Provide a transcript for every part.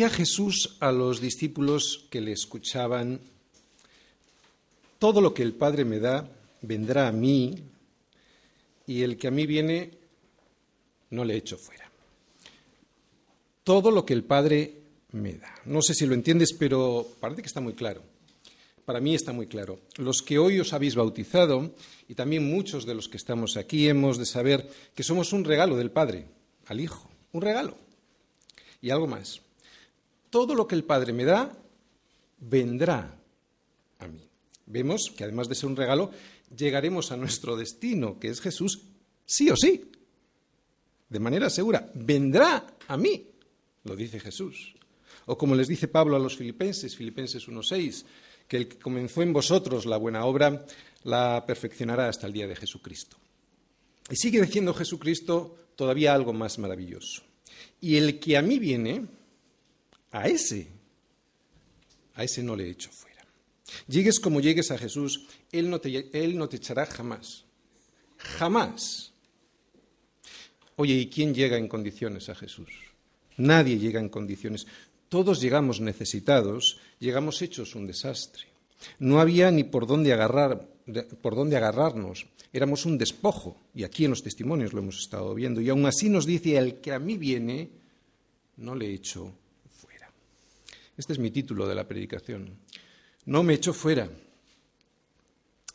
Decía Jesús a los discípulos que le escuchaban, todo lo que el Padre me da vendrá a mí y el que a mí viene no le echo fuera. Todo lo que el Padre me da. No sé si lo entiendes, pero parece que está muy claro. Para mí está muy claro. Los que hoy os habéis bautizado, y también muchos de los que estamos aquí, hemos de saber que somos un regalo del Padre al Hijo. Un regalo. Y algo más. Todo lo que el Padre me da, vendrá a mí. Vemos que además de ser un regalo, llegaremos a nuestro destino, que es Jesús, sí o sí. De manera segura. Vendrá a mí, lo dice Jesús. O como les dice Pablo a los filipenses, Filipenses 1.6, que el que comenzó en vosotros la buena obra la perfeccionará hasta el día de Jesucristo. Y sigue diciendo Jesucristo todavía algo más maravilloso. Y el que a mí viene, a ese, a ese no le echo fuera. Llegues como llegues a Jesús, Él no te, él no te echará jamás. Jamás. Oye, ¿y quién llega en condiciones a Jesús? Nadie llega en condiciones. Todos llegamos necesitados, llegamos hechos un desastre. No había ni por dónde, agarrar, por dónde agarrarnos. Éramos un despojo, y aquí en los testimonios lo hemos estado viendo. Y aún así nos dice, el que a mí viene, no le echo. Este es mi título de la predicación. No me echo fuera.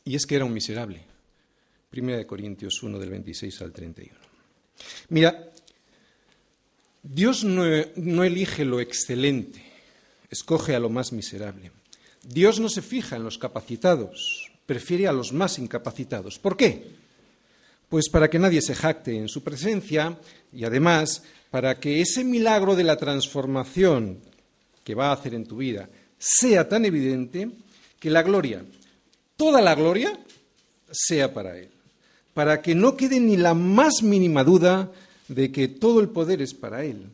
Y es que era un miserable. Primera de Corintios 1 del 26 al 31. Mira, Dios no, elige lo excelente, escoge a lo más miserable. Dios no se fija en los capacitados, prefiere a los más incapacitados. ¿Por qué? Pues para que nadie se jacte en su presencia y además para que ese milagro de la transformación que va a hacer en tu vida sea tan evidente que la gloria, toda la gloria, sea para Él. Para que no quede ni la más mínima duda de que todo el poder es para Él,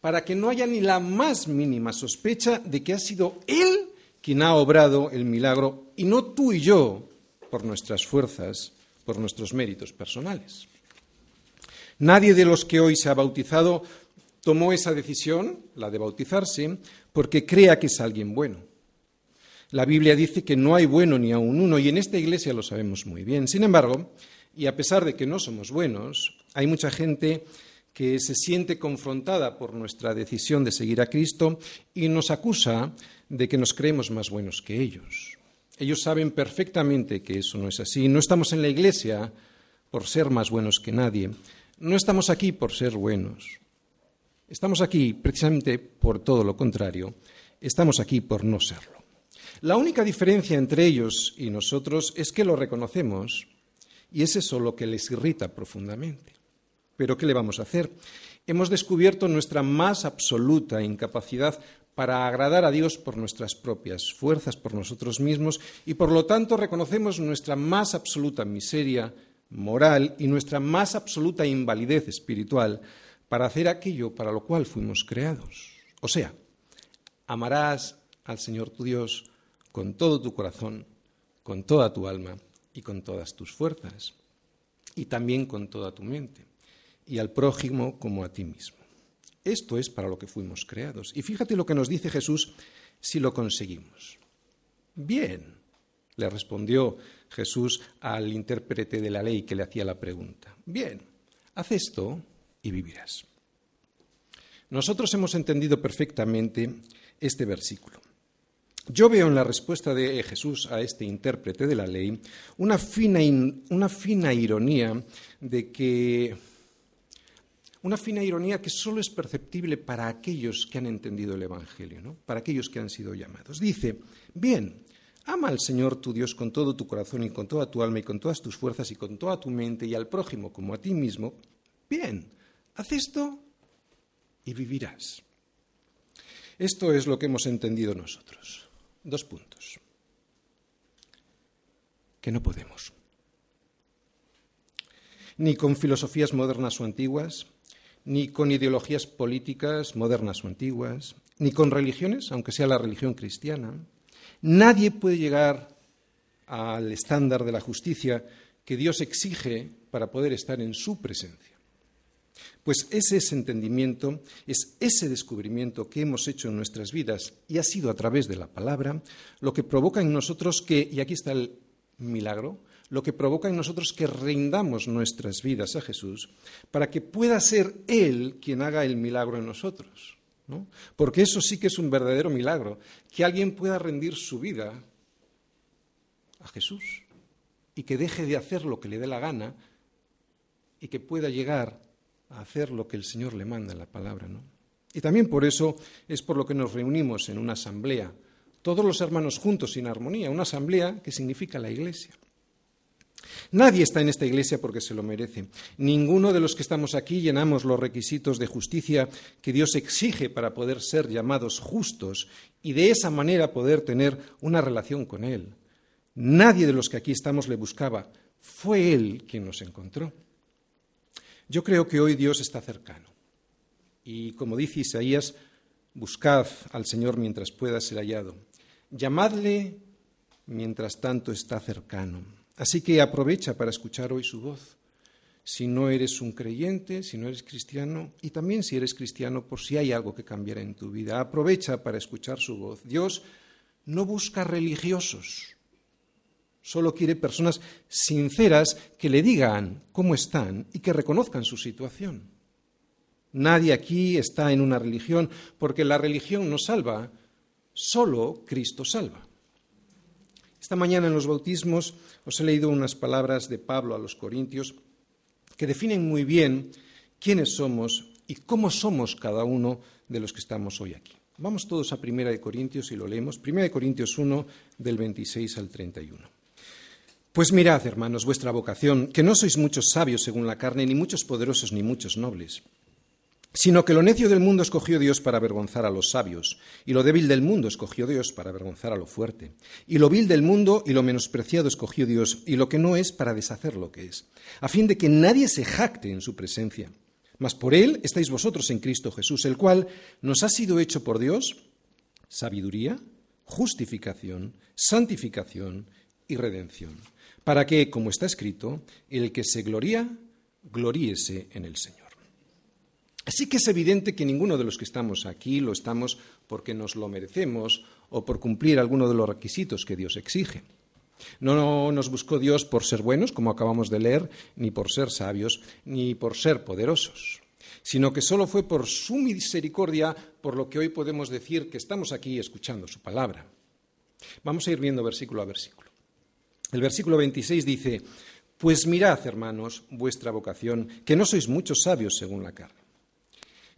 para que no haya ni la más mínima sospecha de que ha sido Él quien ha obrado el milagro y no tú y yo por nuestras fuerzas, por nuestros méritos personales. Nadie de los que hoy se ha bautizado tomó esa decisión, la de bautizarse, porque crea que es alguien bueno. La Biblia dice que no hay bueno ni aun uno, y en esta iglesia lo sabemos muy bien. Sin embargo, y a pesar de que no somos buenos, hay mucha gente que se siente confrontada por nuestra decisión de seguir a Cristo y nos acusa de que nos creemos más buenos que ellos. Ellos saben perfectamente que eso no es así. No estamos en la iglesia por ser más buenos que nadie. No estamos aquí por ser buenos. Estamos aquí precisamente por todo lo contrario. Estamos aquí por no serlo. La única diferencia entre ellos y nosotros es que lo reconocemos y es eso lo que les irrita profundamente. Pero ¿qué le vamos a hacer? Hemos descubierto nuestra más absoluta incapacidad para agradar a Dios por nuestras propias fuerzas, por nosotros mismos, y por lo tanto reconocemos nuestra más absoluta miseria moral y nuestra más absoluta invalidez espiritual para hacer aquello para lo cual fuimos creados. O sea, amarás al Señor tu Dios con todo tu corazón, con toda tu alma y con todas tus fuerzas, y también con toda tu mente y al prójimo como a ti mismo. Esto es para lo que fuimos creados. Y fíjate lo que nos dice Jesús si lo conseguimos. Bien, le respondió Jesús al intérprete de la ley que le hacía la pregunta. Bien, haz esto y vivirás. Nosotros hemos entendido perfectamente este versículo. Yo veo en la respuesta de Jesús a este intérprete de la ley una fina, una fina ironía de que una fina ironía que solo es perceptible para aquellos que han entendido el Evangelio, ¿no? para aquellos que han sido llamados. Dice, bien, ama al Señor tu Dios con todo tu corazón y con toda tu alma y con todas tus fuerzas y con toda tu mente y al prójimo como a ti mismo. Bien, haz esto y vivirás. Esto es lo que hemos entendido nosotros. Dos puntos. Que no podemos. Ni con filosofías modernas o antiguas, ni con ideologías políticas modernas o antiguas, ni con religiones, aunque sea la religión cristiana. Nadie puede llegar al estándar de la justicia que Dios exige para poder estar en su presencia. Pues ese es entendimiento, es ese descubrimiento que hemos hecho en nuestras vidas y ha sido a través de la palabra lo que provoca en nosotros que, y aquí está el milagro, lo que provoca en nosotros que rindamos nuestras vidas a Jesús para que pueda ser Él quien haga el milagro en nosotros. Porque eso sí que es un verdadero milagro, que alguien pueda rendir su vida a Jesús y que deje de hacer lo que le dé la gana y que pueda llegar hacer lo que el Señor le manda en la palabra. ¿no? Y también por eso es por lo que nos reunimos en una asamblea, todos los hermanos juntos en armonía, una asamblea que significa la iglesia. Nadie está en esta iglesia porque se lo merece. Ninguno de los que estamos aquí llenamos los requisitos de justicia que Dios exige para poder ser llamados justos y de esa manera poder tener una relación con Él. Nadie de los que aquí estamos le buscaba. Fue Él quien nos encontró. Yo creo que hoy Dios está cercano. Y como dice Isaías, buscad al Señor mientras pueda ser hallado. Llamadle mientras tanto está cercano. Así que aprovecha para escuchar hoy su voz. Si no eres un creyente, si no eres cristiano, y también si eres cristiano, por si hay algo que cambiar en tu vida, aprovecha para escuchar su voz. Dios no busca religiosos, solo quiere personas sinceras que le digan cómo están y que reconozcan su situación. Nadie aquí está en una religión porque la religión no salva, solo Cristo salva. Esta mañana en los bautismos os he leído unas palabras de Pablo a los Corintios que definen muy bien quiénes somos y cómo somos cada uno de los que estamos hoy aquí. Vamos todos a Primera de Corintios y lo leemos. Primera de Corintios 1 del 26 al 31. Pues mirad, hermanos, vuestra vocación, que no sois muchos sabios según la carne, ni muchos poderosos, ni muchos nobles sino que lo necio del mundo escogió Dios para avergonzar a los sabios, y lo débil del mundo escogió Dios para avergonzar a lo fuerte, y lo vil del mundo y lo menospreciado escogió Dios, y lo que no es para deshacer lo que es, a fin de que nadie se jacte en su presencia. Mas por él estáis vosotros en Cristo Jesús, el cual nos ha sido hecho por Dios sabiduría, justificación, santificación y redención, para que, como está escrito, el que se gloría, gloríese en el Señor. Así que es evidente que ninguno de los que estamos aquí lo estamos porque nos lo merecemos o por cumplir alguno de los requisitos que Dios exige. No nos buscó Dios por ser buenos, como acabamos de leer, ni por ser sabios, ni por ser poderosos, sino que solo fue por su misericordia por lo que hoy podemos decir que estamos aquí escuchando su palabra. Vamos a ir viendo versículo a versículo. El versículo 26 dice, Pues mirad, hermanos, vuestra vocación, que no sois muchos sabios según la carne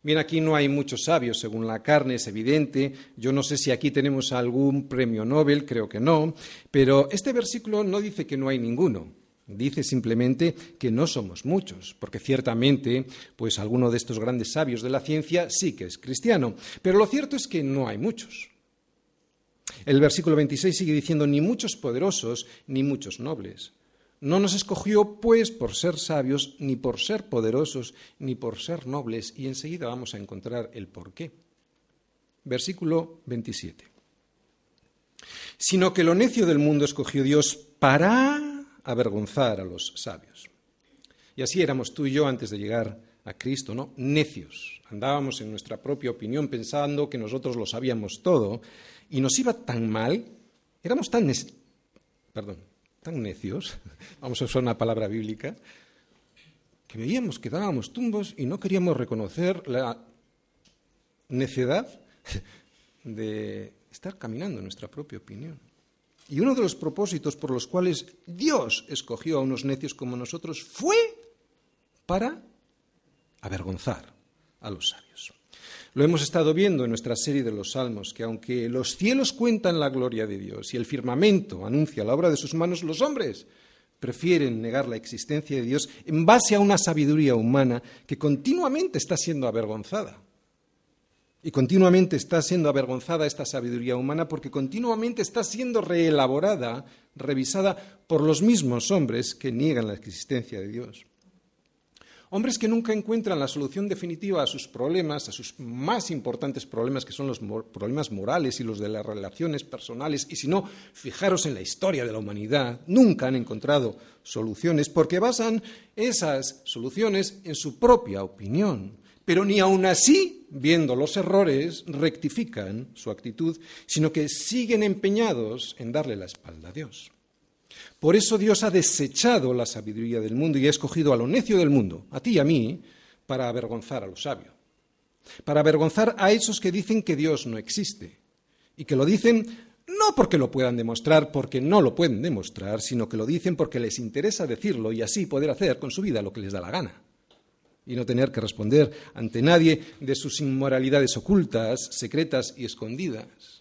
Bien, aquí no hay muchos sabios, según la carne es evidente. Yo no sé si aquí tenemos algún premio Nobel, creo que no, pero este versículo no dice que no hay ninguno. Dice simplemente que no somos muchos, porque ciertamente, pues alguno de estos grandes sabios de la ciencia sí que es cristiano, pero lo cierto es que no hay muchos. El versículo 26 sigue diciendo ni muchos poderosos ni muchos nobles. No nos escogió, pues, por ser sabios, ni por ser poderosos, ni por ser nobles, y enseguida vamos a encontrar el porqué. Versículo 27. Sino que lo necio del mundo escogió Dios para avergonzar a los sabios. Y así éramos tú y yo antes de llegar a Cristo, ¿no? Necios. Andábamos en nuestra propia opinión pensando que nosotros lo sabíamos todo y nos iba tan mal, éramos tan, perdón, tan necios, vamos a usar una palabra bíblica, que veíamos que dábamos tumbos y no queríamos reconocer la necedad de estar caminando en nuestra propia opinión. Y uno de los propósitos por los cuales Dios escogió a unos necios como nosotros fue para avergonzar a los sabios. Lo hemos estado viendo en nuestra serie de los Salmos, que aunque los cielos cuentan la gloria de Dios y el firmamento anuncia la obra de sus manos, los hombres prefieren negar la existencia de Dios en base a una sabiduría humana que continuamente está siendo avergonzada. Y continuamente está siendo avergonzada esta sabiduría humana porque continuamente está siendo reelaborada, revisada por los mismos hombres que niegan la existencia de Dios. Hombres que nunca encuentran la solución definitiva a sus problemas, a sus más importantes problemas, que son los problemas morales y los de las relaciones personales, y si no, fijaros en la historia de la humanidad, nunca han encontrado soluciones porque basan esas soluciones en su propia opinión. Pero ni aun así, viendo los errores, rectifican su actitud, sino que siguen empeñados en darle la espalda a Dios. Por eso Dios ha desechado la sabiduría del mundo y ha escogido a lo necio del mundo, a ti y a mí, para avergonzar a los sabios. Para avergonzar a esos que dicen que Dios no existe. Y que lo dicen no porque lo puedan demostrar, porque no lo pueden demostrar, sino que lo dicen porque les interesa decirlo y así poder hacer con su vida lo que les da la gana. Y no tener que responder ante nadie de sus inmoralidades ocultas, secretas y escondidas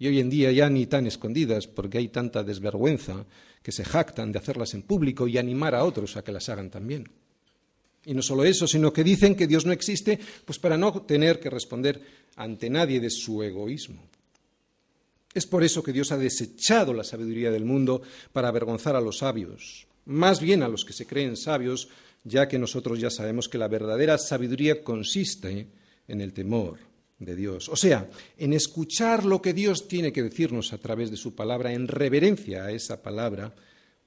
y hoy en día ya ni tan escondidas porque hay tanta desvergüenza que se jactan de hacerlas en público y animar a otros a que las hagan también. Y no solo eso, sino que dicen que Dios no existe, pues para no tener que responder ante nadie de su egoísmo. Es por eso que Dios ha desechado la sabiduría del mundo para avergonzar a los sabios, más bien a los que se creen sabios, ya que nosotros ya sabemos que la verdadera sabiduría consiste en el temor de Dios. O sea, en escuchar lo que Dios tiene que decirnos a través de su palabra, en reverencia a esa palabra,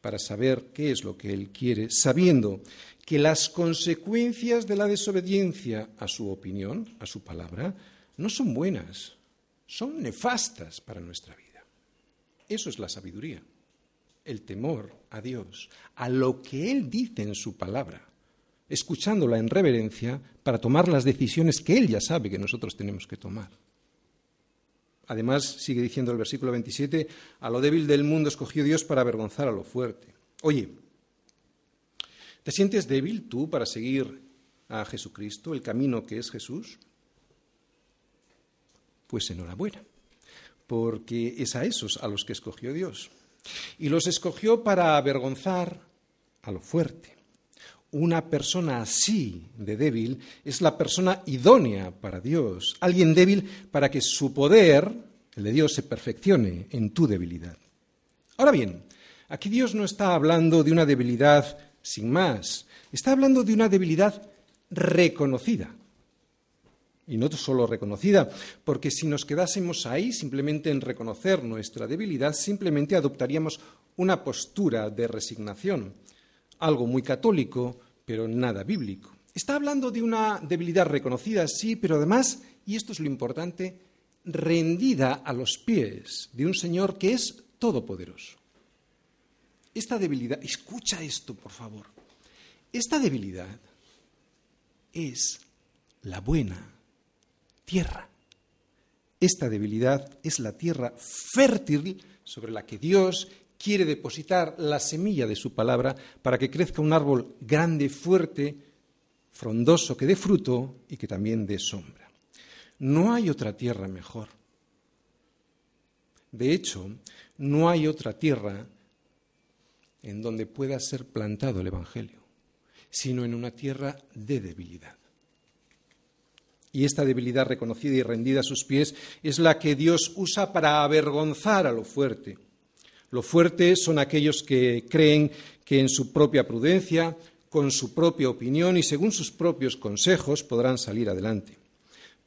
para saber qué es lo que Él quiere, sabiendo que las consecuencias de la desobediencia a su opinión, a su palabra, no son buenas, son nefastas para nuestra vida. Eso es la sabiduría, el temor a Dios, a lo que Él dice en su palabra escuchándola en reverencia para tomar las decisiones que Él ya sabe que nosotros tenemos que tomar. Además, sigue diciendo el versículo 27, a lo débil del mundo escogió Dios para avergonzar a lo fuerte. Oye, ¿te sientes débil tú para seguir a Jesucristo, el camino que es Jesús? Pues enhorabuena, porque es a esos a los que escogió Dios. Y los escogió para avergonzar a lo fuerte una persona así de débil es la persona idónea para Dios, alguien débil para que su poder, el de Dios, se perfeccione en tu debilidad. Ahora bien, aquí Dios no está hablando de una debilidad sin más, está hablando de una debilidad reconocida. Y no solo reconocida, porque si nos quedásemos ahí simplemente en reconocer nuestra debilidad, simplemente adoptaríamos una postura de resignación algo muy católico, pero nada bíblico. Está hablando de una debilidad reconocida, sí, pero además, y esto es lo importante, rendida a los pies de un Señor que es todopoderoso. Esta debilidad, escucha esto, por favor. Esta debilidad es la buena tierra. Esta debilidad es la tierra fértil sobre la que Dios quiere depositar la semilla de su palabra para que crezca un árbol grande, fuerte, frondoso, que dé fruto y que también dé sombra. No hay otra tierra mejor. De hecho, no hay otra tierra en donde pueda ser plantado el Evangelio, sino en una tierra de debilidad. Y esta debilidad reconocida y rendida a sus pies es la que Dios usa para avergonzar a lo fuerte lo fuerte son aquellos que creen que en su propia prudencia, con su propia opinión y según sus propios consejos podrán salir adelante.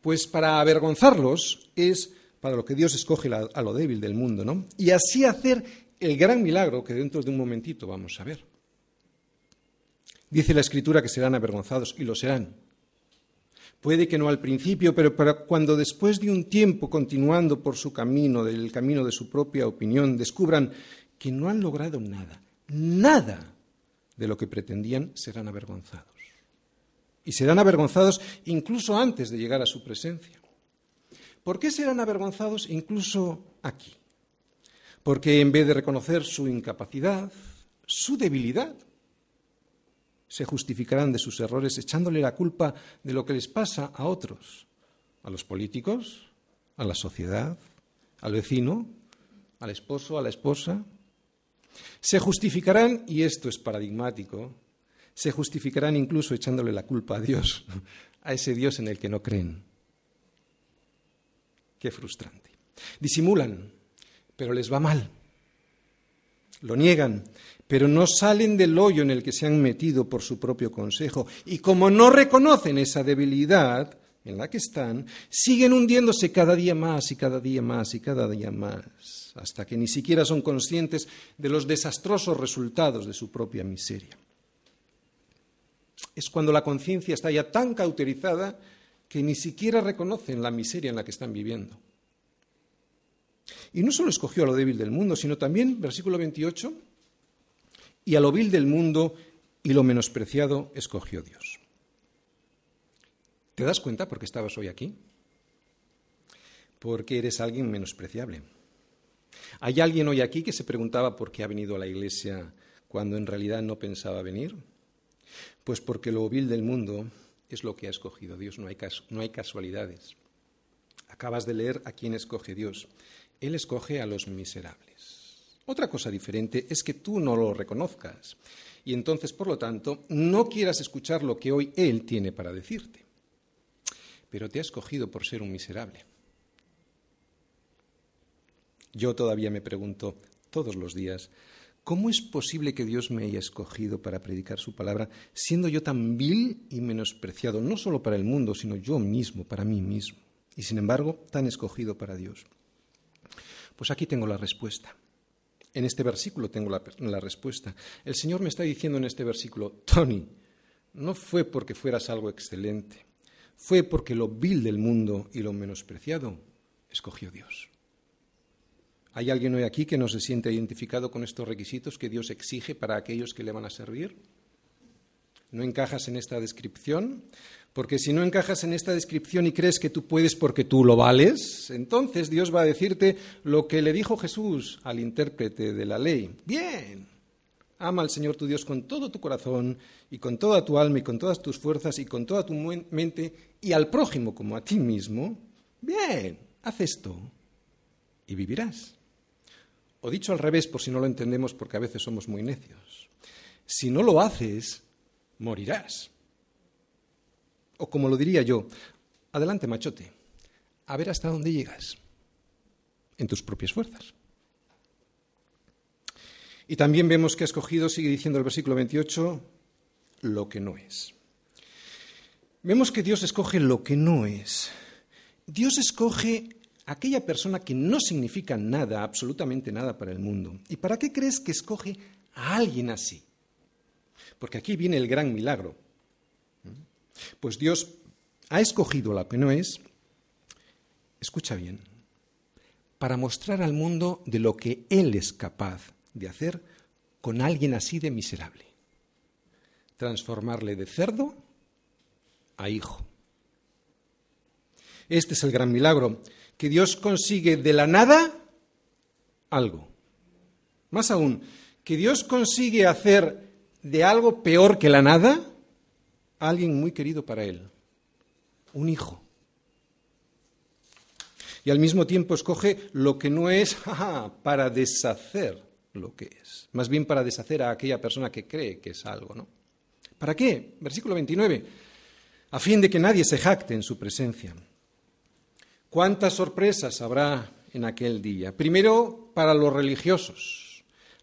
Pues para avergonzarlos es para lo que Dios escoge a lo débil del mundo, ¿no? Y así hacer el gran milagro que dentro de un momentito vamos a ver. Dice la Escritura que serán avergonzados y lo serán. Puede que no al principio, pero cuando después de un tiempo continuando por su camino, del camino de su propia opinión, descubran que no han logrado nada, nada de lo que pretendían, serán avergonzados. Y serán avergonzados incluso antes de llegar a su presencia. ¿Por qué serán avergonzados incluso aquí? Porque en vez de reconocer su incapacidad, su debilidad, se justificarán de sus errores echándole la culpa de lo que les pasa a otros, a los políticos, a la sociedad, al vecino, al esposo, a la esposa. Se justificarán, y esto es paradigmático, se justificarán incluso echándole la culpa a Dios, a ese Dios en el que no creen. Qué frustrante. Disimulan, pero les va mal. Lo niegan, pero no salen del hoyo en el que se han metido por su propio consejo. Y como no reconocen esa debilidad en la que están, siguen hundiéndose cada día más y cada día más y cada día más, hasta que ni siquiera son conscientes de los desastrosos resultados de su propia miseria. Es cuando la conciencia está ya tan cauterizada que ni siquiera reconocen la miseria en la que están viviendo. Y no solo escogió a lo débil del mundo, sino también, versículo 28, y a lo vil del mundo y lo menospreciado escogió Dios. ¿Te das cuenta por qué estabas hoy aquí? Porque eres alguien menospreciable. ¿Hay alguien hoy aquí que se preguntaba por qué ha venido a la iglesia cuando en realidad no pensaba venir? Pues porque lo vil del mundo es lo que ha escogido Dios, no hay, no hay casualidades. Acabas de leer a quién escoge Dios. Él escoge a los miserables. Otra cosa diferente es que tú no lo reconozcas y entonces, por lo tanto, no quieras escuchar lo que hoy Él tiene para decirte. Pero te ha escogido por ser un miserable. Yo todavía me pregunto todos los días, ¿cómo es posible que Dios me haya escogido para predicar su palabra, siendo yo tan vil y menospreciado, no solo para el mundo, sino yo mismo, para mí mismo, y sin embargo tan escogido para Dios? Pues aquí tengo la respuesta. En este versículo tengo la, respuesta. El Señor me está diciendo en este versículo, Tony, no fue porque fueras algo excelente, fue porque lo vil del mundo y lo menospreciado escogió Dios. ¿Hay alguien hoy aquí que no se siente identificado con estos requisitos que Dios exige para aquellos que le van a servir? ¿No encajas en esta descripción? Porque si no encajas en esta descripción y crees que tú puedes porque tú lo vales, entonces Dios va a decirte lo que le dijo Jesús al intérprete de la ley. Bien, ama al Señor tu Dios con todo tu corazón y con toda tu alma y con todas tus fuerzas y con toda tu mente y al prójimo como a ti mismo. Bien, haz esto y vivirás. O dicho al revés, por si no lo entendemos, porque a veces somos muy necios. Si no lo haces, morirás. O como lo diría yo, adelante machote, a ver hasta dónde llegas, en tus propias fuerzas. Y también vemos que ha escogido, sigue diciendo el versículo 28, lo que no es. Vemos que Dios escoge lo que no es. Dios escoge aquella persona que no significa nada, absolutamente nada para el mundo. ¿Y para qué crees que escoge a alguien así? Porque aquí viene el gran milagro. Pues Dios ha escogido la que no es, escucha bien, para mostrar al mundo de lo que Él es capaz de hacer con alguien así de miserable. Transformarle de cerdo a hijo. Este es el gran milagro, que Dios consigue de la nada algo. Más aún, que Dios consigue hacer de algo peor que la nada alguien muy querido para él, un hijo. Y al mismo tiempo escoge lo que no es para deshacer lo que es, más bien para deshacer a aquella persona que cree que es algo, ¿no? ¿Para qué? Versículo 29, a fin de que nadie se jacte en su presencia. ¿Cuántas sorpresas habrá en aquel día? Primero, para los religiosos,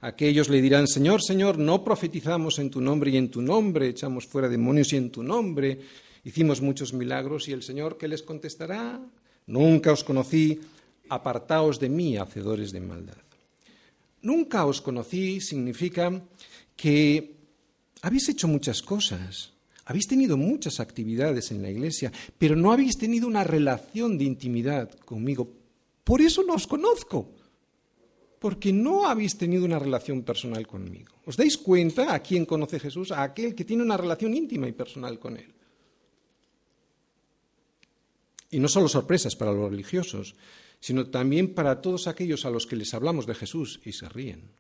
Aquellos le dirán, Señor, Señor, no profetizamos en tu nombre y en tu nombre echamos fuera demonios y en tu nombre hicimos muchos milagros. Y el Señor, ¿qué les contestará? Nunca os conocí, apartaos de mí, hacedores de maldad. Nunca os conocí significa que habéis hecho muchas cosas, habéis tenido muchas actividades en la iglesia, pero no habéis tenido una relación de intimidad conmigo. Por eso no os conozco porque no habéis tenido una relación personal conmigo. ¿Os dais cuenta a quién conoce Jesús? A aquel que tiene una relación íntima y personal con Él. Y no solo sorpresas para los religiosos, sino también para todos aquellos a los que les hablamos de Jesús y se ríen.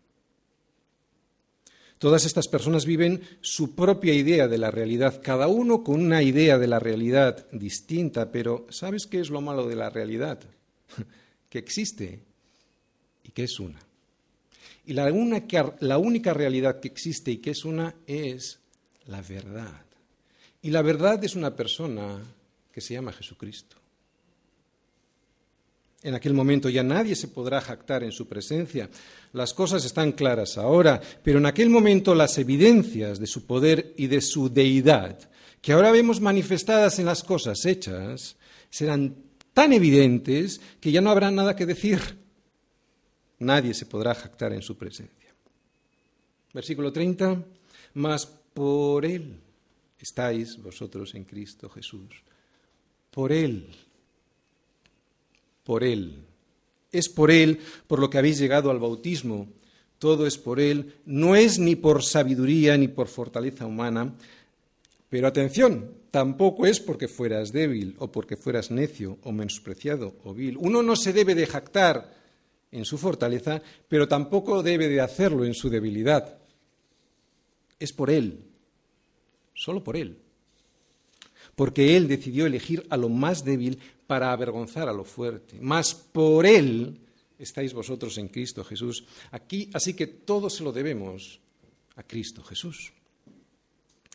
Todas estas personas viven su propia idea de la realidad, cada uno con una idea de la realidad distinta, pero ¿sabes qué es lo malo de la realidad? que existe que es una. Y la única, la única realidad que existe y que es una es la verdad. Y la verdad es una persona que se llama Jesucristo. En aquel momento ya nadie se podrá jactar en su presencia. Las cosas están claras ahora, pero en aquel momento las evidencias de su poder y de su deidad, que ahora vemos manifestadas en las cosas hechas, serán tan evidentes que ya no habrá nada que decir. Nadie se podrá jactar en su presencia. Versículo 30. Mas por Él estáis vosotros en Cristo Jesús. Por Él por Él. Es por Él por lo que habéis llegado al bautismo. Todo es por Él. No es ni por sabiduría ni por fortaleza humana. Pero atención, tampoco es porque fueras débil o porque fueras necio o menospreciado o vil. Uno no se debe de jactar en su fortaleza, pero tampoco debe de hacerlo en su debilidad. Es por Él, solo por Él. Porque Él decidió elegir a lo más débil para avergonzar a lo fuerte. Mas por Él estáis vosotros en Cristo Jesús. Aquí, así que todo se lo debemos a Cristo Jesús.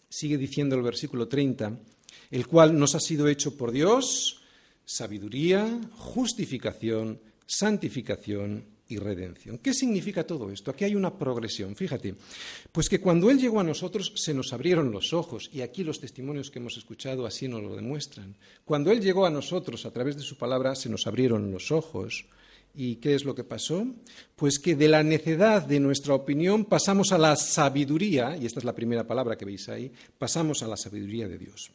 Sigue diciendo el versículo 30, el cual nos ha sido hecho por Dios sabiduría, justificación, santificación y redención. ¿Qué significa todo esto? Aquí hay una progresión, fíjate. Pues que cuando Él llegó a nosotros se nos abrieron los ojos, y aquí los testimonios que hemos escuchado así nos lo demuestran. Cuando Él llegó a nosotros a través de su palabra se nos abrieron los ojos. ¿Y qué es lo que pasó? Pues que de la necedad de nuestra opinión pasamos a la sabiduría, y esta es la primera palabra que veis ahí, pasamos a la sabiduría de Dios.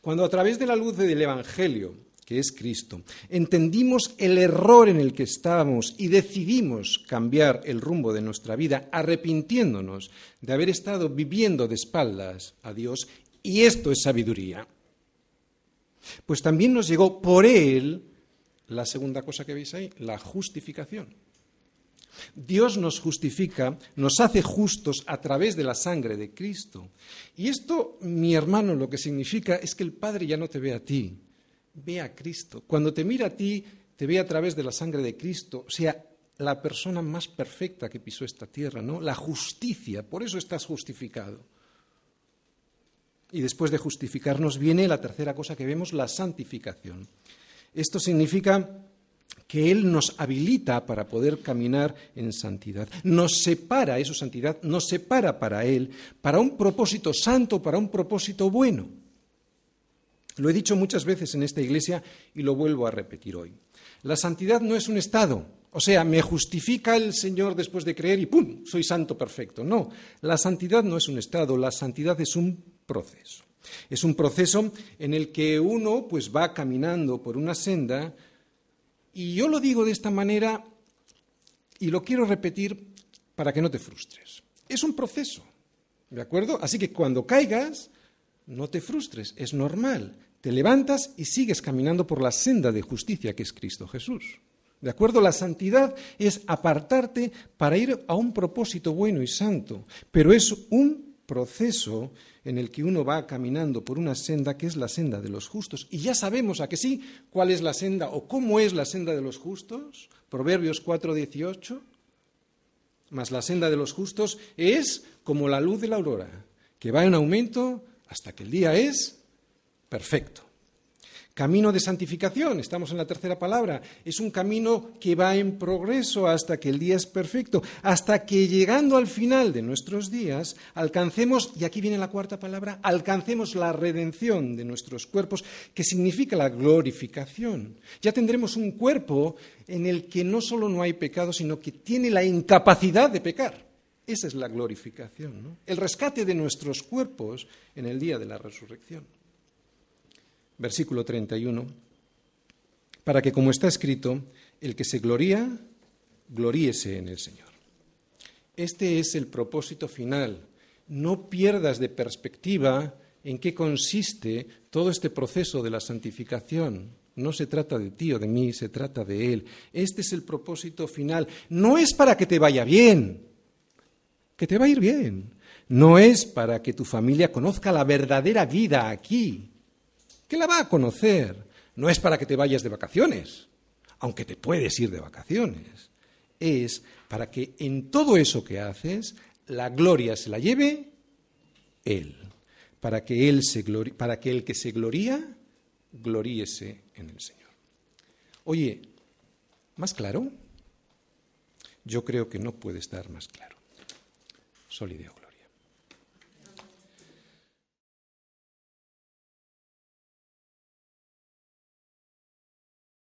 Cuando a través de la luz del Evangelio que es Cristo, entendimos el error en el que estábamos y decidimos cambiar el rumbo de nuestra vida arrepintiéndonos de haber estado viviendo de espaldas a Dios, y esto es sabiduría, pues también nos llegó por Él la segunda cosa que veis ahí, la justificación. Dios nos justifica, nos hace justos a través de la sangre de Cristo. Y esto, mi hermano, lo que significa es que el Padre ya no te ve a ti, ve a Cristo. Cuando te mira a ti, te ve a través de la sangre de Cristo, o sea, la persona más perfecta que pisó esta tierra, ¿no? La justicia, por eso estás justificado. Y después de justificarnos viene la tercera cosa que vemos, la santificación. Esto significa que Él nos habilita para poder caminar en santidad. Nos separa, eso santidad, nos separa para Él, para un propósito santo, para un propósito bueno. Lo he dicho muchas veces en esta iglesia y lo vuelvo a repetir hoy. La santidad no es un estado, o sea, me justifica el Señor después de creer y ¡pum! soy santo perfecto. No, la santidad no es un estado, la santidad es un proceso. Es un proceso en el que uno pues va caminando por una senda y yo lo digo de esta manera y lo quiero repetir para que no te frustres. Es un proceso, ¿de acuerdo? Así que cuando caigas, no te frustres, es normal. Te levantas y sigues caminando por la senda de justicia que es Cristo Jesús. ¿De acuerdo? La santidad es apartarte para ir a un propósito bueno y santo, pero es un proceso en el que uno va caminando por una senda que es la senda de los justos. Y ya sabemos a que sí cuál es la senda o cómo es la senda de los justos. Proverbios 4, 18. Mas la senda de los justos es como la luz de la aurora, que va en aumento hasta que el día es perfecto. Camino de santificación, estamos en la tercera palabra, es un camino que va en progreso hasta que el día es perfecto, hasta que llegando al final de nuestros días alcancemos, y aquí viene la cuarta palabra, alcancemos la redención de nuestros cuerpos, que significa la glorificación. Ya tendremos un cuerpo en el que no solo no hay pecado, sino que tiene la incapacidad de pecar. Esa es la glorificación, el rescate de nuestros cuerpos en el día de la resurrección. Versículo 31. Para que, como está escrito, el que se gloría, gloríese en el Señor. Este es el propósito final. No pierdas de perspectiva en qué consiste todo este proceso de la santificación. No se trata de ti o de mí, se trata de Él. Este es el propósito final. No es para que te vaya bien, que te va a ir bien. No es para que tu familia conozca la verdadera vida aquí, que la va a conocer. No es para que te vayas de vacaciones, aunque te puedes ir de vacaciones. Es para que en todo eso que haces, la gloria se la lleve Él. Para que, él se para que el que se gloría, gloríese en el Señor. Oye, ¿Más claro? Yo creo que no puede estar más claro. Solideo